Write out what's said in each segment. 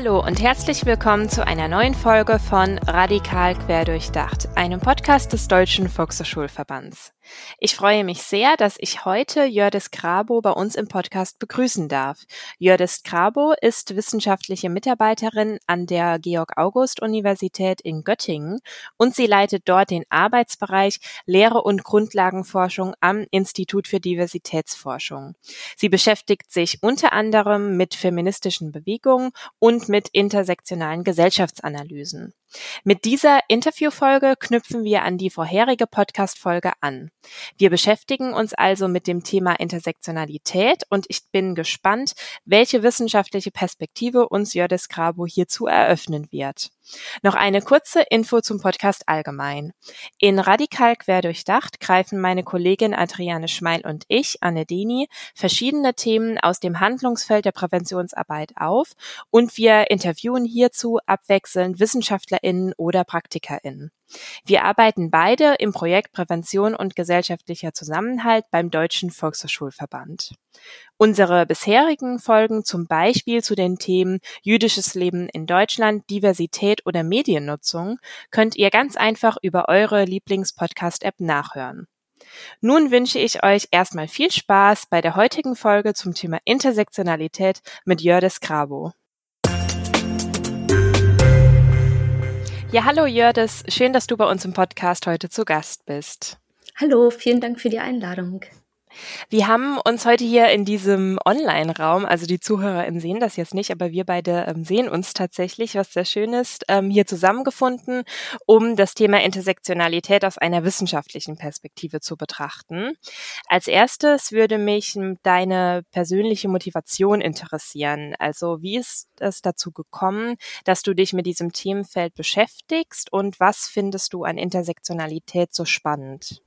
Hallo und herzlich willkommen zu einer neuen Folge von Radikal Querdurchdacht, einem Podcast des Deutschen Volkshochschulverbands. Ich freue mich sehr, dass ich heute Jördis Grabo bei uns im Podcast begrüßen darf. Jördis Grabo ist wissenschaftliche Mitarbeiterin an der Georg-August-Universität in Göttingen und sie leitet dort den Arbeitsbereich Lehre und Grundlagenforschung am Institut für Diversitätsforschung. Sie beschäftigt sich unter anderem mit feministischen Bewegungen und mit intersektionalen Gesellschaftsanalysen. Mit dieser Interviewfolge knüpfen wir an die vorherige Podcast-Folge an. Wir beschäftigen uns also mit dem Thema Intersektionalität und ich bin gespannt, welche wissenschaftliche Perspektive uns Jördis Grabo hierzu eröffnen wird. Noch eine kurze Info zum Podcast allgemein. In Radikal Querdurchdacht greifen meine Kollegin Adriane Schmeil und ich, Anne Deni, verschiedene Themen aus dem Handlungsfeld der Präventionsarbeit auf und wir interviewen hierzu abwechselnd WissenschaftlerInnen oder PraktikerInnen. Wir arbeiten beide im Projekt Prävention und gesellschaftlicher Zusammenhalt beim Deutschen Volkshochschulverband. Unsere bisherigen Folgen zum Beispiel zu den Themen jüdisches Leben in Deutschland, Diversität oder Mediennutzung könnt ihr ganz einfach über eure Lieblingspodcast-App nachhören. Nun wünsche ich euch erstmal viel Spaß bei der heutigen Folge zum Thema Intersektionalität mit Jördis Grabo. Ja, hallo Jördis, schön, dass du bei uns im Podcast heute zu Gast bist. Hallo, vielen Dank für die Einladung. Wir haben uns heute hier in diesem Online-Raum, also die ZuhörerInnen sehen das jetzt nicht, aber wir beide ähm, sehen uns tatsächlich, was sehr schön ist, ähm, hier zusammengefunden, um das Thema Intersektionalität aus einer wissenschaftlichen Perspektive zu betrachten. Als erstes würde mich deine persönliche Motivation interessieren. Also wie ist es dazu gekommen, dass du dich mit diesem Themenfeld beschäftigst und was findest du an Intersektionalität so spannend?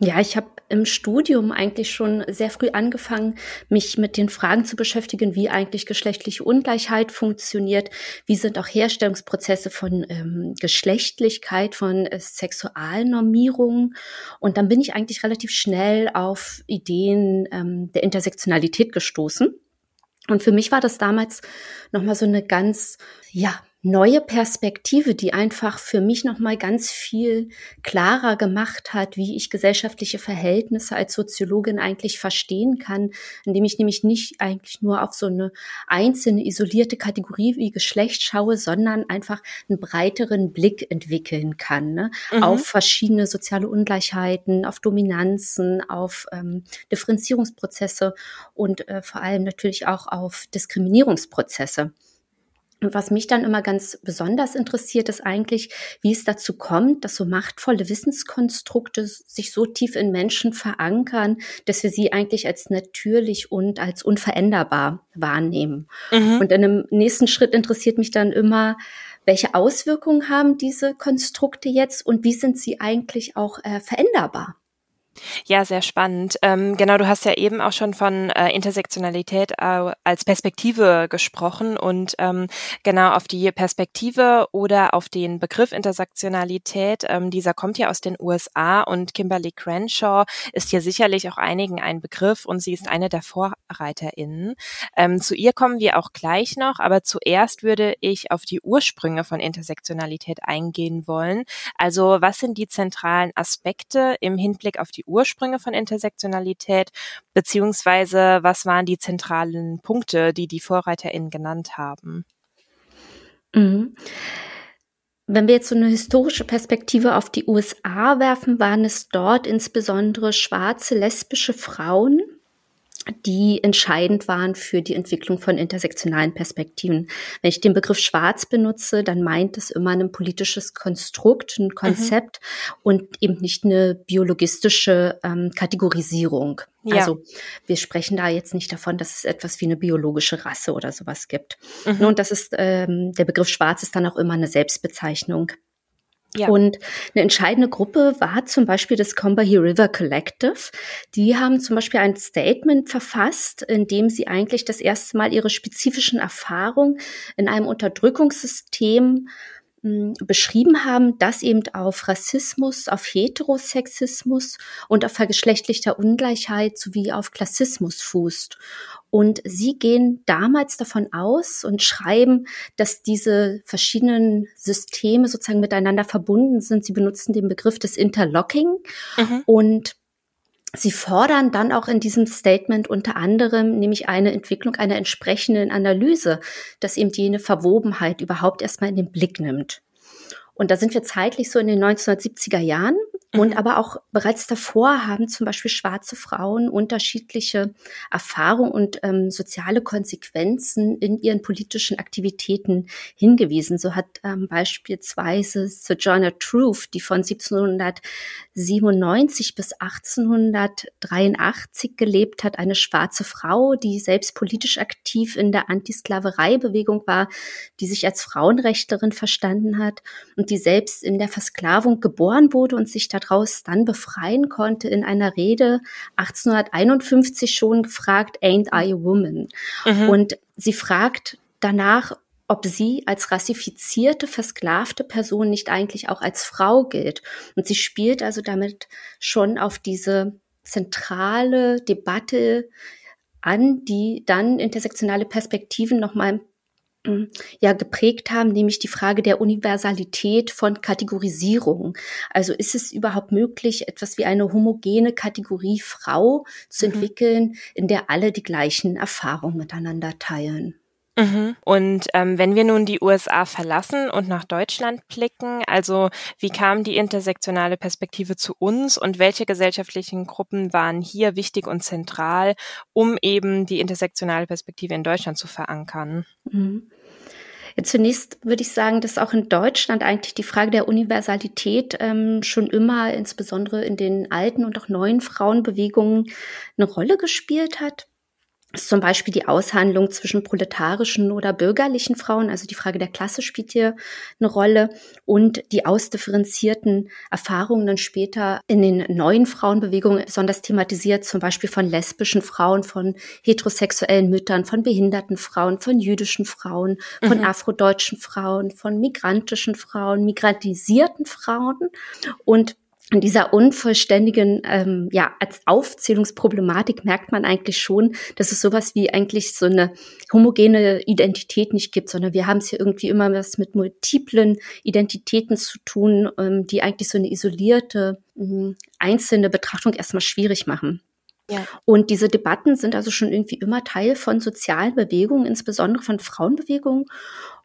Ja, ich habe im Studium eigentlich schon sehr früh angefangen, mich mit den Fragen zu beschäftigen, wie eigentlich geschlechtliche Ungleichheit funktioniert, wie sind auch Herstellungsprozesse von ähm, Geschlechtlichkeit, von äh, Sexualnormierungen. Und dann bin ich eigentlich relativ schnell auf Ideen ähm, der Intersektionalität gestoßen. Und für mich war das damals nochmal so eine ganz, ja, neue Perspektive, die einfach für mich noch mal ganz viel klarer gemacht hat, wie ich gesellschaftliche Verhältnisse als Soziologin eigentlich verstehen kann, indem ich nämlich nicht eigentlich nur auf so eine einzelne isolierte Kategorie wie Geschlecht schaue, sondern einfach einen breiteren Blick entwickeln kann ne? Mhm. auf verschiedene soziale Ungleichheiten, auf Dominanzen, auf ähm, Differenzierungsprozesse und äh, vor allem natürlich auch auf Diskriminierungsprozesse. Und was mich dann immer ganz besonders interessiert, ist eigentlich, wie es dazu kommt, dass so machtvolle Wissenskonstrukte sich so tief in Menschen verankern, dass wir sie eigentlich als natürlich und als unveränderbar wahrnehmen. Mhm. Und in einem nächsten Schritt interessiert mich dann immer, welche Auswirkungen haben diese Konstrukte jetzt und wie sind sie eigentlich auch äh, veränderbar? Ja, sehr spannend. Ähm, genau, du hast ja eben auch schon von äh, Intersektionalität äh, als Perspektive gesprochen und ähm, genau auf die Perspektive oder auf den Begriff Intersektionalität, ähm, dieser kommt ja aus den USA und Kimberly Crenshaw ist hier sicherlich auch einigen ein Begriff und sie ist eine der VorreiterInnen. Ähm, zu ihr kommen wir auch gleich noch, aber zuerst würde ich auf die Ursprünge von Intersektionalität eingehen wollen. Also was sind die zentralen Aspekte im Hinblick auf die Ursprünge von Intersektionalität, beziehungsweise was waren die zentralen Punkte, die die VorreiterInnen genannt haben? Mhm. Wenn wir jetzt so eine historische Perspektive auf die USA werfen, waren es dort insbesondere schwarze lesbische Frauen, die entscheidend waren für die Entwicklung von intersektionalen Perspektiven. Wenn ich den Begriff schwarz benutze, dann meint es immer ein politisches Konstrukt, ein Konzept mhm. und eben nicht eine biologistische ähm, Kategorisierung. Ja. Also wir sprechen da jetzt nicht davon, dass es etwas wie eine biologische Rasse oder sowas gibt. Mhm. Und das ist ähm, der Begriff schwarz ist dann auch immer eine Selbstbezeichnung. Ja. Und eine entscheidende Gruppe war zum Beispiel das Combahee River Collective. Die haben zum Beispiel ein Statement verfasst, in dem sie eigentlich das erste Mal ihre spezifischen Erfahrungen in einem Unterdrückungssystem beschrieben haben, das eben auf Rassismus, auf Heterosexismus und auf vergeschlechtlichter Ungleichheit sowie auf Klassismus fußt. Und sie gehen damals davon aus und schreiben, dass diese verschiedenen Systeme sozusagen miteinander verbunden sind. Sie benutzen den Begriff des Interlocking mhm. und Sie fordern dann auch in diesem Statement unter anderem nämlich eine Entwicklung einer entsprechenden Analyse, dass eben jene Verwobenheit überhaupt erstmal in den Blick nimmt. Und da sind wir zeitlich so in den 1970er Jahren. Und mhm. aber auch bereits davor haben zum Beispiel schwarze Frauen unterschiedliche Erfahrungen und ähm, soziale Konsequenzen in ihren politischen Aktivitäten hingewiesen. So hat ähm, beispielsweise Sojourner Truth, die von 1797 bis 1883 gelebt hat, eine schwarze Frau, die selbst politisch aktiv in der Antisklavereibewegung war, die sich als Frauenrechtlerin verstanden hat und die selbst in der Versklavung geboren wurde und sich daraus dann befreien konnte, in einer Rede 1851 schon gefragt, Ain't I a woman? Mhm. Und sie fragt danach, ob sie als rassifizierte, versklavte Person nicht eigentlich auch als Frau gilt. Und sie spielt also damit schon auf diese zentrale Debatte an, die dann intersektionale Perspektiven nochmal ja geprägt haben, nämlich die Frage der Universalität von Kategorisierung. Also ist es überhaupt möglich, etwas wie eine homogene Kategorie Frau zu mhm. entwickeln, in der alle die gleichen Erfahrungen miteinander teilen? Mhm. Und ähm, wenn wir nun die USA verlassen und nach Deutschland blicken, also wie kam die intersektionale Perspektive zu uns und welche gesellschaftlichen Gruppen waren hier wichtig und zentral, um eben die intersektionale Perspektive in Deutschland zu verankern? Mhm. Zunächst würde ich sagen, dass auch in Deutschland eigentlich die Frage der Universalität ähm, schon immer, insbesondere in den alten und auch neuen Frauenbewegungen, eine Rolle gespielt hat zum Beispiel die Aushandlung zwischen proletarischen oder bürgerlichen Frauen, also die Frage der Klasse spielt hier eine Rolle und die ausdifferenzierten Erfahrungen dann später in den neuen Frauenbewegungen besonders thematisiert, zum Beispiel von lesbischen Frauen, von heterosexuellen Müttern, von behinderten Frauen, von jüdischen Frauen, von mhm. afrodeutschen Frauen, von migrantischen Frauen, migrantisierten Frauen und in dieser unvollständigen ähm, ja, als Aufzählungsproblematik merkt man eigentlich schon, dass es sowas wie eigentlich so eine homogene Identität nicht gibt, sondern wir haben es hier irgendwie immer was mit multiplen Identitäten zu tun, ähm, die eigentlich so eine isolierte, äh, einzelne Betrachtung erstmal schwierig machen. Ja. Und diese Debatten sind also schon irgendwie immer Teil von sozialen Bewegungen, insbesondere von Frauenbewegungen.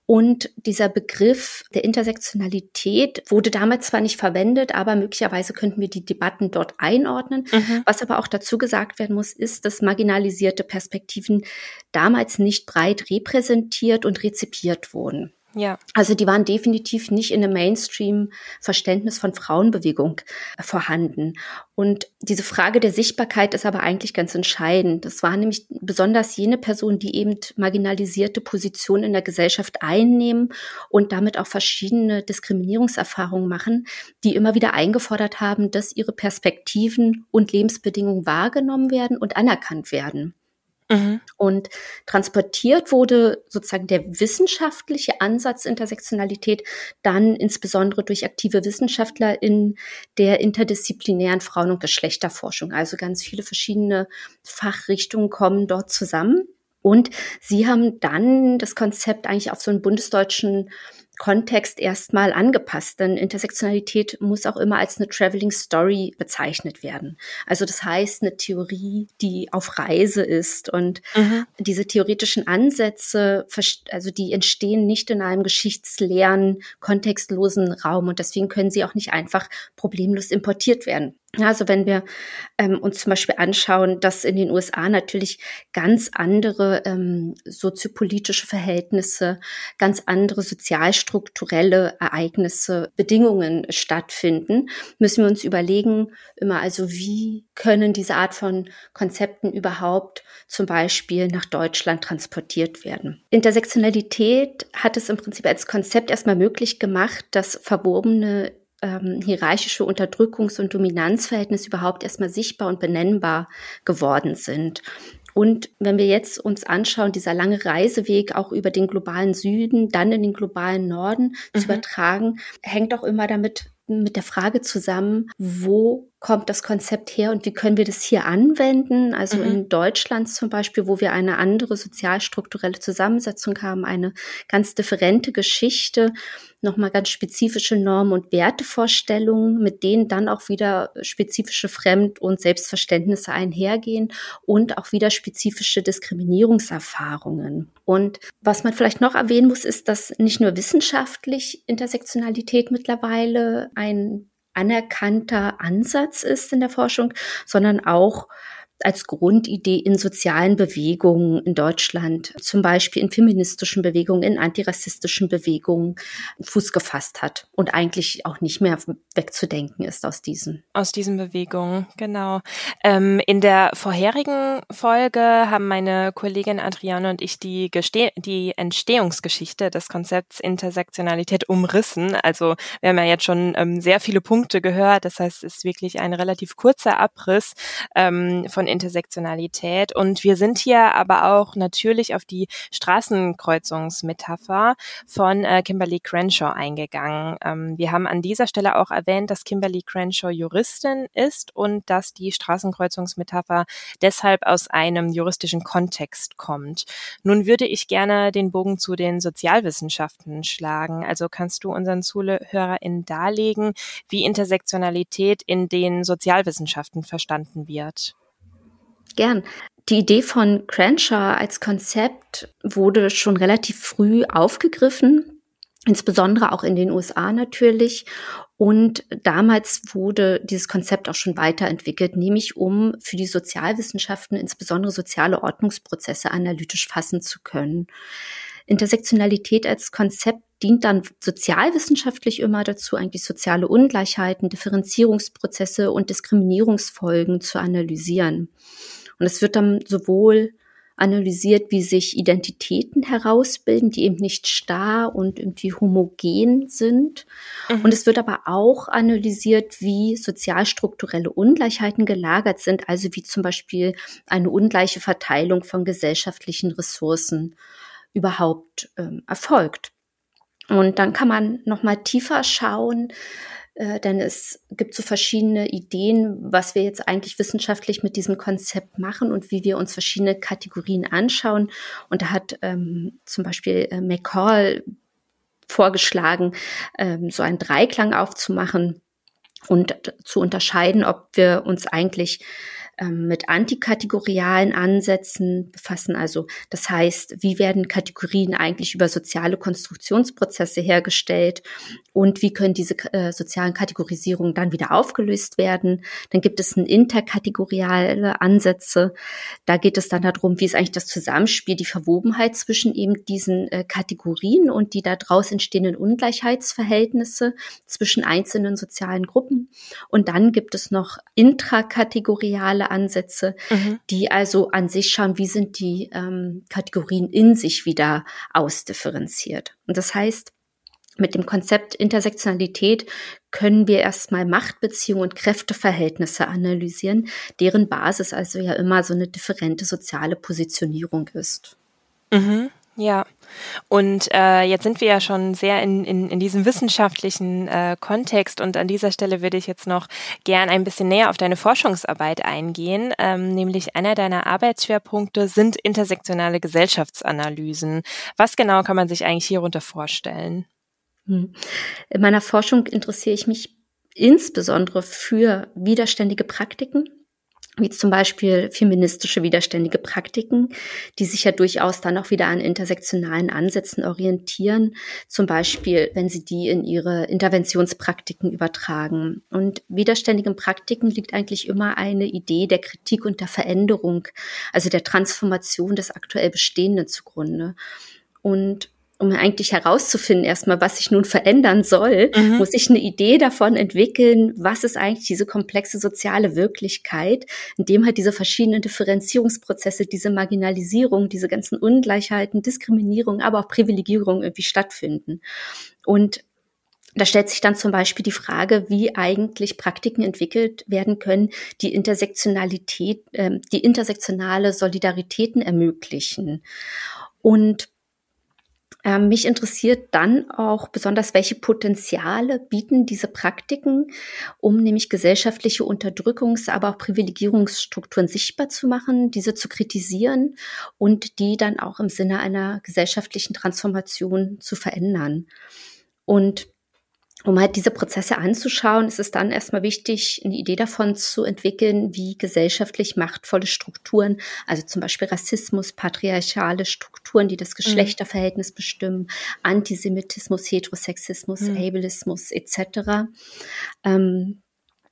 Und dieser Begriff der Intersektionalität wurde damals zwar nicht verwendet, aber möglicherweise könnten wir die Debatten dort einordnen. Mhm. Was aber auch dazu gesagt werden muss, ist, dass marginalisierte Perspektiven damals nicht breit repräsentiert und rezipiert wurden. Ja. Also die waren definitiv nicht in einem Mainstream-Verständnis von Frauenbewegung vorhanden. Und diese Frage der Sichtbarkeit ist aber eigentlich ganz entscheidend. Das waren nämlich besonders jene Personen, die eben marginalisierte Positionen in der Gesellschaft einnehmen und damit auch verschiedene Diskriminierungserfahrungen machen, die immer wieder eingefordert haben, dass ihre Perspektiven und Lebensbedingungen wahrgenommen werden und anerkannt werden. Mhm. Und transportiert wurde sozusagen der wissenschaftliche Ansatz Intersektionalität dann insbesondere durch aktive Wissenschaftler in der interdisziplinären Frauen- und Geschlechterforschung. Also ganz viele verschiedene Fachrichtungen kommen dort zusammen. Und sie haben dann das Konzept eigentlich auf so einen bundesdeutschen Kontext erstmal angepasst, denn Intersektionalität muss auch immer als eine Traveling Story bezeichnet werden. Also das heißt eine Theorie, die auf Reise ist und mhm. diese theoretischen Ansätze, also die entstehen nicht in einem geschichtsleeren, kontextlosen Raum und deswegen können sie auch nicht einfach problemlos importiert werden. Also wenn wir ähm, uns zum Beispiel anschauen, dass in den USA natürlich ganz andere ähm, soziopolitische Verhältnisse, ganz andere sozialstrukturelle Ereignisse, Bedingungen stattfinden, müssen wir uns überlegen, immer also wie können diese Art von Konzepten überhaupt zum Beispiel nach Deutschland transportiert werden. Intersektionalität hat es im Prinzip als Konzept erstmal möglich gemacht, dass verwobene ähm, hierarchische Unterdrückungs- und Dominanzverhältnisse überhaupt erstmal sichtbar und benennbar geworden sind. Und wenn wir jetzt uns anschauen, dieser lange Reiseweg auch über den globalen Süden, dann in den globalen Norden mhm. zu übertragen, hängt auch immer damit mit der Frage zusammen, wo kommt das Konzept her und wie können wir das hier anwenden? Also mhm. in Deutschland zum Beispiel, wo wir eine andere sozialstrukturelle Zusammensetzung haben, eine ganz differente Geschichte, nochmal ganz spezifische Normen und Wertevorstellungen, mit denen dann auch wieder spezifische Fremd- und Selbstverständnisse einhergehen und auch wieder spezifische Diskriminierungserfahrungen. Und was man vielleicht noch erwähnen muss, ist, dass nicht nur wissenschaftlich Intersektionalität mittlerweile ein anerkannter Ansatz ist in der Forschung, sondern auch als Grundidee in sozialen Bewegungen in Deutschland, zum Beispiel in feministischen Bewegungen, in antirassistischen Bewegungen Fuß gefasst hat und eigentlich auch nicht mehr wegzudenken ist aus diesen. Aus diesen Bewegungen, genau. Ähm, in der vorherigen Folge haben meine Kollegin Adriane und ich die, Geste die Entstehungsgeschichte des Konzepts Intersektionalität umrissen. Also wir haben ja jetzt schon ähm, sehr viele Punkte gehört. Das heißt, es ist wirklich ein relativ kurzer Abriss ähm, von Intersektionalität. Und wir sind hier aber auch natürlich auf die Straßenkreuzungsmetapher von äh, Kimberly Crenshaw eingegangen. Ähm, wir haben an dieser Stelle auch erwähnt, dass Kimberly Crenshaw Juristin ist und dass die Straßenkreuzungsmetapher deshalb aus einem juristischen Kontext kommt. Nun würde ich gerne den Bogen zu den Sozialwissenschaften schlagen. Also kannst du unseren ZuhörerInnen darlegen, wie Intersektionalität in den Sozialwissenschaften verstanden wird? Gern. Die Idee von Crenshaw als Konzept wurde schon relativ früh aufgegriffen, insbesondere auch in den USA natürlich. Und damals wurde dieses Konzept auch schon weiterentwickelt, nämlich um für die Sozialwissenschaften insbesondere soziale Ordnungsprozesse analytisch fassen zu können. Intersektionalität als Konzept dient dann sozialwissenschaftlich immer dazu, eigentlich soziale Ungleichheiten, Differenzierungsprozesse und Diskriminierungsfolgen zu analysieren. Und es wird dann sowohl analysiert, wie sich Identitäten herausbilden, die eben nicht starr und irgendwie homogen sind. Mhm. Und es wird aber auch analysiert, wie sozialstrukturelle Ungleichheiten gelagert sind, also wie zum Beispiel eine ungleiche Verteilung von gesellschaftlichen Ressourcen überhaupt ähm, erfolgt. Und dann kann man noch mal tiefer schauen, äh, denn es gibt so verschiedene Ideen, was wir jetzt eigentlich wissenschaftlich mit diesem Konzept machen und wie wir uns verschiedene Kategorien anschauen. Und da hat ähm, zum Beispiel äh, McCall vorgeschlagen, ähm, so einen Dreiklang aufzumachen und zu unterscheiden, ob wir uns eigentlich mit antikategorialen Ansätzen befassen. Also das heißt, wie werden Kategorien eigentlich über soziale Konstruktionsprozesse hergestellt und wie können diese äh, sozialen Kategorisierungen dann wieder aufgelöst werden. Dann gibt es ein interkategoriale Ansätze. Da geht es dann darum, wie ist eigentlich das Zusammenspiel, die Verwobenheit zwischen eben diesen äh, Kategorien und die daraus entstehenden Ungleichheitsverhältnisse zwischen einzelnen sozialen Gruppen. Und dann gibt es noch intrakategoriale Ansätze, mhm. die also an sich schauen, wie sind die ähm, Kategorien in sich wieder ausdifferenziert. Und das heißt, mit dem Konzept Intersektionalität können wir erstmal Machtbeziehungen und Kräfteverhältnisse analysieren, deren Basis also ja immer so eine differente soziale Positionierung ist. Mhm. Ja, und äh, jetzt sind wir ja schon sehr in, in, in diesem wissenschaftlichen äh, Kontext und an dieser Stelle würde ich jetzt noch gern ein bisschen näher auf deine Forschungsarbeit eingehen. Ähm, nämlich einer deiner Arbeitsschwerpunkte sind intersektionale Gesellschaftsanalysen. Was genau kann man sich eigentlich hierunter vorstellen? Hm. In meiner Forschung interessiere ich mich insbesondere für widerständige Praktiken wie zum Beispiel feministische widerständige Praktiken, die sich ja durchaus dann auch wieder an intersektionalen Ansätzen orientieren, zum Beispiel wenn sie die in ihre Interventionspraktiken übertragen. Und widerständigen Praktiken liegt eigentlich immer eine Idee der Kritik und der Veränderung, also der Transformation des aktuell Bestehenden zugrunde. Und um eigentlich herauszufinden, erstmal, was sich nun verändern soll, mhm. muss ich eine Idee davon entwickeln, was ist eigentlich diese komplexe soziale Wirklichkeit, in dem halt diese verschiedenen Differenzierungsprozesse, diese Marginalisierung, diese ganzen Ungleichheiten, Diskriminierung, aber auch Privilegierung irgendwie stattfinden. Und da stellt sich dann zum Beispiel die Frage, wie eigentlich Praktiken entwickelt werden können, die Intersektionalität, äh, die intersektionale Solidaritäten ermöglichen. Und äh, mich interessiert dann auch besonders, welche Potenziale bieten diese Praktiken, um nämlich gesellschaftliche Unterdrückungs-, aber auch Privilegierungsstrukturen sichtbar zu machen, diese zu kritisieren und die dann auch im Sinne einer gesellschaftlichen Transformation zu verändern. Und um halt diese Prozesse anzuschauen, ist es dann erstmal wichtig, eine Idee davon zu entwickeln, wie gesellschaftlich machtvolle Strukturen, also zum Beispiel Rassismus, patriarchale Strukturen, die das mhm. Geschlechterverhältnis mhm. bestimmen, Antisemitismus, Heterosexismus, mhm. Ableismus etc., ähm,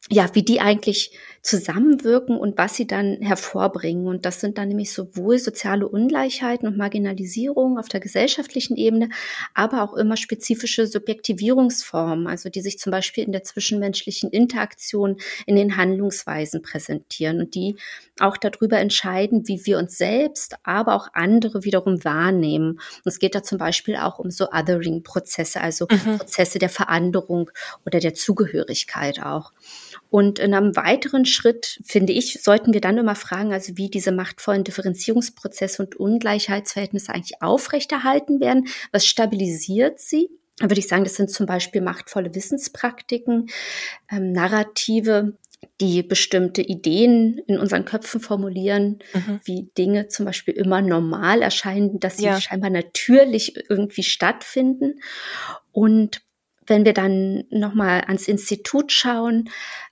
ja, wie die eigentlich zusammenwirken und was sie dann hervorbringen. Und das sind dann nämlich sowohl soziale Ungleichheiten und Marginalisierung auf der gesellschaftlichen Ebene, aber auch immer spezifische Subjektivierungsformen, also die sich zum Beispiel in der zwischenmenschlichen Interaktion in den Handlungsweisen präsentieren und die auch darüber entscheiden, wie wir uns selbst, aber auch andere wiederum wahrnehmen. Und es geht da zum Beispiel auch um so Othering-Prozesse, also mhm. Prozesse der Veranderung oder der Zugehörigkeit auch. Und in einem weiteren Schritt, finde ich, sollten wir dann immer fragen, also wie diese machtvollen Differenzierungsprozesse und Ungleichheitsverhältnisse eigentlich aufrechterhalten werden. Was stabilisiert sie? Da würde ich sagen, das sind zum Beispiel machtvolle Wissenspraktiken, ähm, Narrative, die bestimmte Ideen in unseren Köpfen formulieren, mhm. wie Dinge zum Beispiel immer normal erscheinen, dass sie ja. scheinbar natürlich irgendwie stattfinden. Und wenn wir dann nochmal ans Institut schauen,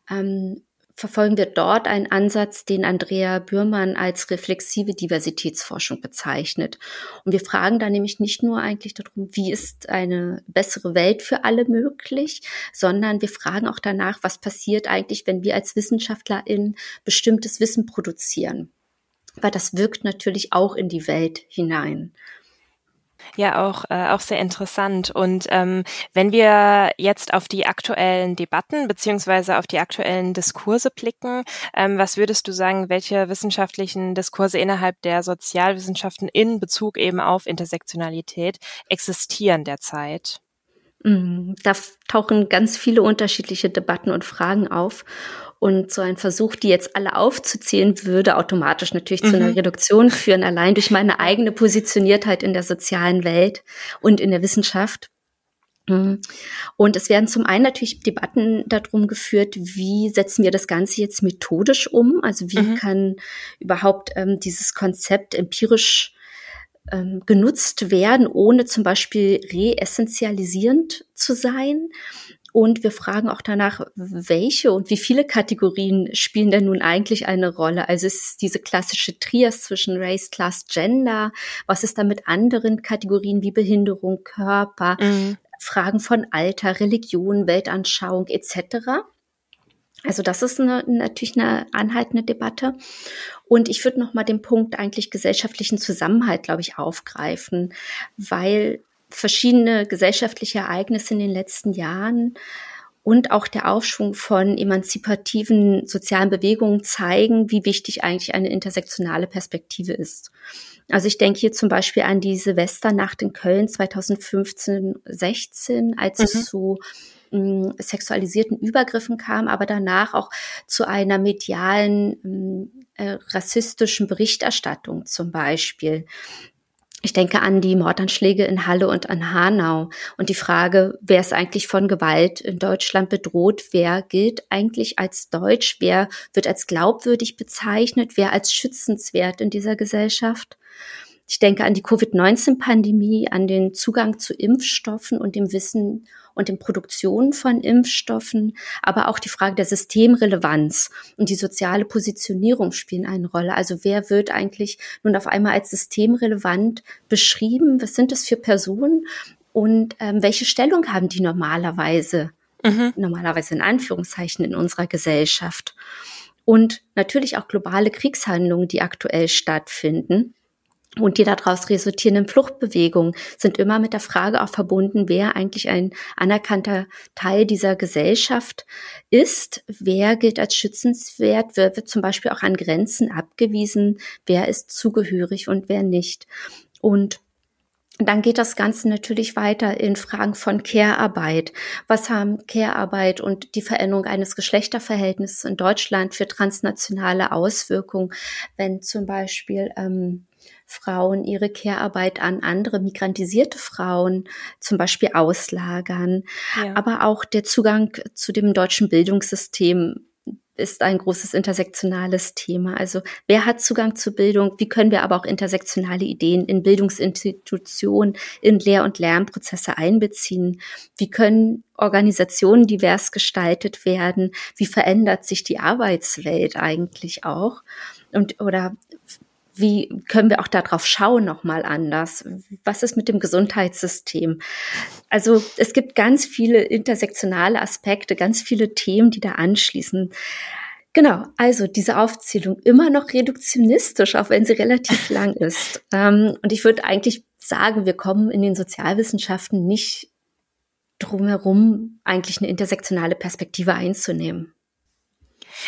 ähm, verfolgen wir dort einen Ansatz, den Andrea Bührmann als reflexive Diversitätsforschung bezeichnet. Und wir fragen da nämlich nicht nur eigentlich darum, wie ist eine bessere Welt für alle möglich, sondern wir fragen auch danach, was passiert eigentlich, wenn wir als WissenschaftlerInnen bestimmtes Wissen produzieren. Weil das wirkt natürlich auch in die Welt hinein. Ja, auch, äh, auch sehr interessant. Und ähm, wenn wir jetzt auf die aktuellen Debatten beziehungsweise auf die aktuellen Diskurse blicken, ähm, was würdest du sagen, welche wissenschaftlichen Diskurse innerhalb der Sozialwissenschaften in Bezug eben auf Intersektionalität existieren derzeit? Mm, da tauchen ganz viele unterschiedliche Debatten und Fragen auf. Und so ein Versuch, die jetzt alle aufzuzählen, würde automatisch natürlich mhm. zu einer mhm. Reduktion führen, allein durch meine eigene Positioniertheit in der sozialen Welt und in der Wissenschaft. Mm. Und es werden zum einen natürlich Debatten darum geführt, wie setzen wir das Ganze jetzt methodisch um? Also wie mhm. kann überhaupt ähm, dieses Konzept empirisch ähm, genutzt werden, ohne zum Beispiel reessentialisierend zu sein. Und wir fragen auch danach, welche und wie viele Kategorien spielen denn nun eigentlich eine Rolle? Also es ist diese klassische Trias zwischen Race, Class, Gender. Was ist da mit anderen Kategorien wie Behinderung, Körper, mhm. Fragen von Alter, Religion, Weltanschauung etc.? Also das ist eine, natürlich eine anhaltende Debatte. Und ich würde noch mal den Punkt eigentlich gesellschaftlichen Zusammenhalt, glaube ich, aufgreifen, weil verschiedene gesellschaftliche Ereignisse in den letzten Jahren und auch der Aufschwung von emanzipativen sozialen Bewegungen zeigen, wie wichtig eigentlich eine intersektionale Perspektive ist. Also ich denke hier zum Beispiel an die Silvesternacht in Köln 2015, 16, als mhm. es zu sexualisierten Übergriffen kam, aber danach auch zu einer medialen äh, rassistischen Berichterstattung zum Beispiel. Ich denke an die Mordanschläge in Halle und an Hanau und die Frage, wer ist eigentlich von Gewalt in Deutschland bedroht? Wer gilt eigentlich als deutsch? Wer wird als glaubwürdig bezeichnet? Wer als schützenswert in dieser Gesellschaft? Ich denke an die Covid-19-Pandemie, an den Zugang zu Impfstoffen und dem Wissen und den Produktionen von Impfstoffen, aber auch die Frage der Systemrelevanz und die soziale Positionierung spielen eine Rolle. Also wer wird eigentlich nun auf einmal als systemrelevant beschrieben? Was sind das für Personen? Und ähm, welche Stellung haben die normalerweise, mhm. normalerweise in Anführungszeichen in unserer Gesellschaft? Und natürlich auch globale Kriegshandlungen, die aktuell stattfinden und die daraus resultierenden Fluchtbewegungen sind immer mit der Frage auch verbunden, wer eigentlich ein anerkannter Teil dieser Gesellschaft ist, wer gilt als schützenswert, wer wird zum Beispiel auch an Grenzen abgewiesen, wer ist zugehörig und wer nicht. Und dann geht das Ganze natürlich weiter in Fragen von Care-Arbeit. Was haben Care-Arbeit und die Veränderung eines Geschlechterverhältnisses in Deutschland für transnationale Auswirkungen, wenn zum Beispiel ähm, Frauen ihre Care-Arbeit an andere migrantisierte Frauen zum Beispiel auslagern, ja. aber auch der Zugang zu dem deutschen Bildungssystem ist ein großes intersektionales Thema. Also wer hat Zugang zu Bildung? Wie können wir aber auch intersektionale Ideen in Bildungsinstitutionen, in Lehr- und Lernprozesse einbeziehen? Wie können Organisationen divers gestaltet werden? Wie verändert sich die Arbeitswelt eigentlich auch? Und oder wie können wir auch darauf schauen nochmal anders? Was ist mit dem Gesundheitssystem? Also es gibt ganz viele intersektionale Aspekte, ganz viele Themen, die da anschließen. Genau, also diese Aufzählung immer noch reduktionistisch, auch wenn sie relativ lang ist. Ähm, und ich würde eigentlich sagen, wir kommen in den Sozialwissenschaften nicht drumherum, eigentlich eine intersektionale Perspektive einzunehmen.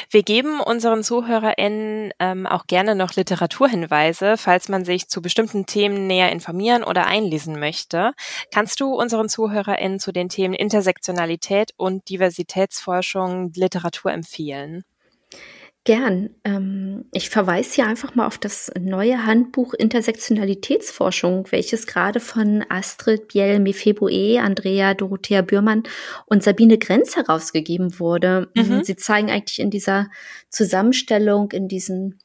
Wir geben unseren ZuhörerInnen ähm, auch gerne noch Literaturhinweise, falls man sich zu bestimmten Themen näher informieren oder einlesen möchte. Kannst du unseren ZuhörerInnen zu den Themen Intersektionalität und Diversitätsforschung Literatur empfehlen? Gern. Ähm, ich verweise hier einfach mal auf das neue Handbuch Intersektionalitätsforschung, welches gerade von Astrid Biel Mefeboe, Andrea Dorothea Bührmann und Sabine Grenz herausgegeben wurde. Mhm. Sie zeigen eigentlich in dieser Zusammenstellung, in diesen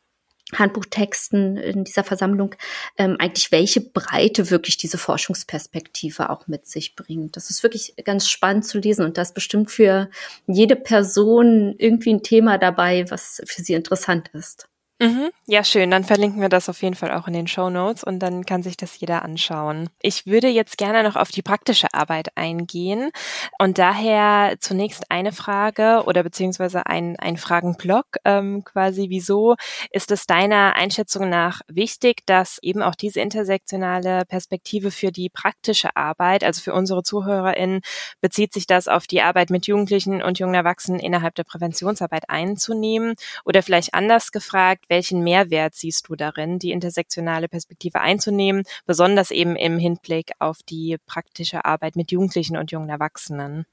Handbuchtexten in dieser Versammlung ähm, eigentlich welche Breite wirklich diese Forschungsperspektive auch mit sich bringt. Das ist wirklich ganz spannend zu lesen und das bestimmt für jede Person irgendwie ein Thema dabei, was für sie interessant ist. Mhm. Ja, schön. Dann verlinken wir das auf jeden Fall auch in den Show Notes und dann kann sich das jeder anschauen. Ich würde jetzt gerne noch auf die praktische Arbeit eingehen und daher zunächst eine Frage oder beziehungsweise ein, ein Fragenblock ähm, quasi. Wieso ist es deiner Einschätzung nach wichtig, dass eben auch diese intersektionale Perspektive für die praktische Arbeit, also für unsere ZuhörerInnen, bezieht sich das auf die Arbeit mit Jugendlichen und jungen Erwachsenen innerhalb der Präventionsarbeit einzunehmen? Oder vielleicht anders gefragt, welchen Mehrwert siehst du darin, die intersektionale Perspektive einzunehmen, besonders eben im Hinblick auf die praktische Arbeit mit Jugendlichen und jungen Erwachsenen?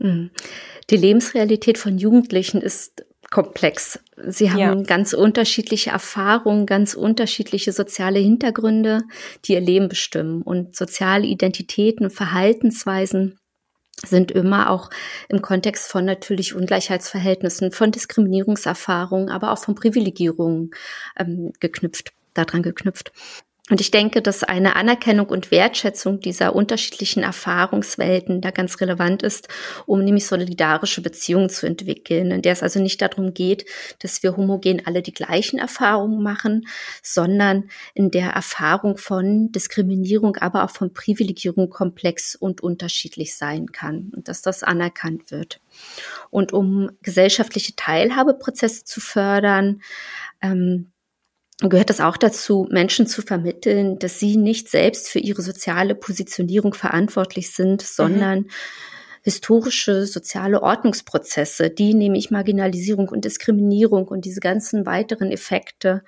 Hm. Die Lebensrealität von Jugendlichen ist komplex. Sie haben ja. ganz unterschiedliche Erfahrungen, ganz unterschiedliche soziale Hintergründe, die ihr Leben bestimmen. Und soziale Identitäten, Verhaltensweisen sind immer auch im Kontext von natürlich Ungleichheitsverhältnissen, von Diskriminierungserfahrungen, aber auch von Privilegierungen ähm, geknüpft, daran geknüpft. Und ich denke, dass eine Anerkennung und Wertschätzung dieser unterschiedlichen Erfahrungswelten da ganz relevant ist, um nämlich solidarische Beziehungen zu entwickeln, in der es also nicht darum geht, dass wir homogen alle die gleichen Erfahrungen machen, sondern in der Erfahrung von Diskriminierung, aber auch von Privilegierung komplex und unterschiedlich sein kann und dass das anerkannt wird. Und um gesellschaftliche Teilhabeprozesse zu fördern, ähm, gehört es auch dazu, Menschen zu vermitteln, dass sie nicht selbst für ihre soziale Positionierung verantwortlich sind, sondern mhm. historische soziale Ordnungsprozesse, die nämlich Marginalisierung und Diskriminierung und diese ganzen weiteren Effekte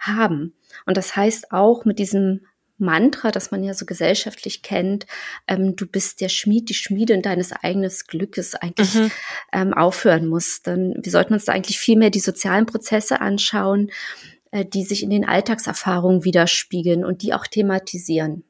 haben. Und das heißt auch mit diesem Mantra, das man ja so gesellschaftlich kennt, ähm, du bist der Schmied, die Schmiedin deines eigenen Glückes eigentlich mhm. ähm, aufhören muss. Dann wir sollten uns da eigentlich viel mehr die sozialen Prozesse anschauen, die sich in den Alltagserfahrungen widerspiegeln und die auch thematisieren.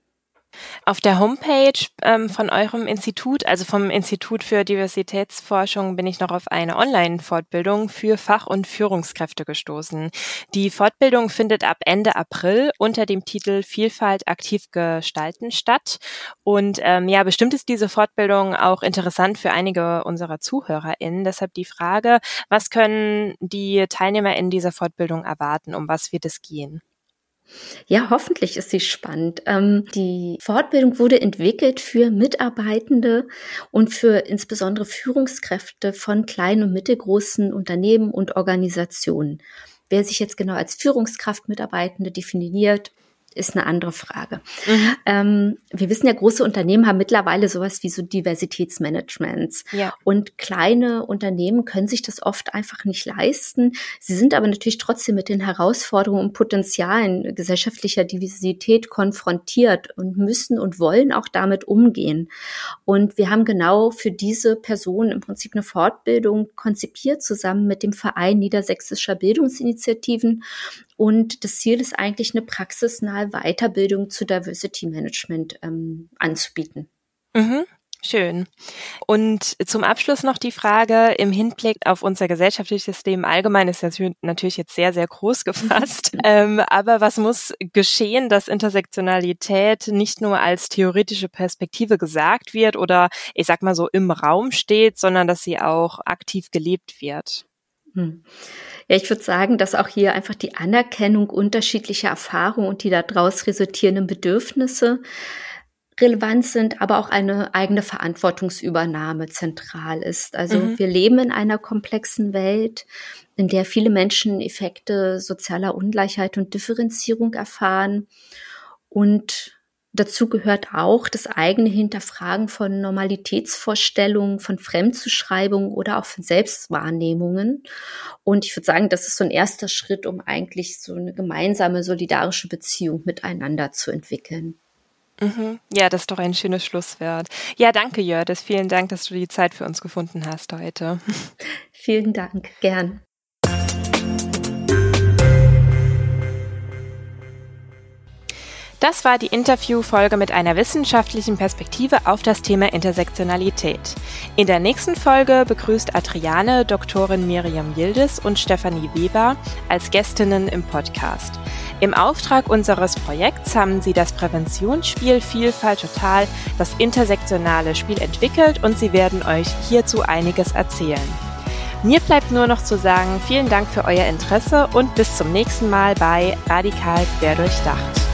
Auf der Homepage ähm, von eurem Institut, also vom Institut für Diversitätsforschung, bin ich noch auf eine Online-Fortbildung für Fach- und Führungskräfte gestoßen. Die Fortbildung findet ab Ende April unter dem Titel Vielfalt aktiv gestalten statt. Und ähm, ja, bestimmt ist diese Fortbildung auch interessant für einige unserer ZuhörerInnen. Deshalb die Frage, was können die TeilnehmerInnen dieser Fortbildung erwarten? Um was wird es gehen? Ja, hoffentlich ist sie spannend. Ähm, die Fortbildung wurde entwickelt für Mitarbeitende und für insbesondere Führungskräfte von kleinen und mittelgroßen Unternehmen und Organisationen. Wer sich jetzt genau als Führungskraft Mitarbeitende definiert, ist eine andere Frage. Mhm. Ähm, wir wissen ja, große Unternehmen haben mittlerweile sowas wie so Diversitätsmanagements. Ja. Und kleine Unternehmen können sich das oft einfach nicht leisten. Sie sind aber natürlich trotzdem mit den Herausforderungen und Potenzialen gesellschaftlicher Diversität konfrontiert und müssen und wollen auch damit umgehen. Und wir haben genau für diese Personen im Prinzip eine Fortbildung konzipiert, zusammen mit dem Verein Niedersächsischer Bildungsinitiativen. Und das Ziel ist eigentlich, eine praxisnahe Weiterbildung zu Diversity Management ähm, anzubieten. Mhm. Schön. Und zum Abschluss noch die Frage im Hinblick auf unser gesellschaftliches System allgemein ist das natürlich jetzt sehr, sehr groß gefasst. ähm, aber was muss geschehen, dass Intersektionalität nicht nur als theoretische Perspektive gesagt wird oder ich sag mal so im Raum steht, sondern dass sie auch aktiv gelebt wird? Hm. Ja, ich würde sagen, dass auch hier einfach die Anerkennung unterschiedlicher Erfahrungen und die daraus resultierenden Bedürfnisse relevant sind, aber auch eine eigene Verantwortungsübernahme zentral ist. Also mhm. wir leben in einer komplexen Welt, in der viele Menschen Effekte sozialer Ungleichheit und Differenzierung erfahren. Und dazu gehört auch das eigene Hinterfragen von Normalitätsvorstellungen, von Fremdzuschreibungen oder auch von Selbstwahrnehmungen. Und ich würde sagen, das ist so ein erster Schritt, um eigentlich so eine gemeinsame solidarische Beziehung miteinander zu entwickeln. Mhm. Ja, das ist doch ein schönes Schlusswort. Ja, danke, Jördis. Vielen Dank, dass du die Zeit für uns gefunden hast heute. Vielen Dank. Gern. Das war die Interviewfolge mit einer wissenschaftlichen Perspektive auf das Thema Intersektionalität. In der nächsten Folge begrüßt Adriane Doktorin Miriam Yildiz und Stefanie Weber als Gästinnen im Podcast. Im Auftrag unseres Projekts haben sie das Präventionsspiel Vielfalt Total, das intersektionale Spiel entwickelt und sie werden euch hierzu einiges erzählen. Mir bleibt nur noch zu sagen, vielen Dank für euer Interesse und bis zum nächsten Mal bei Radikal Querdurchdacht.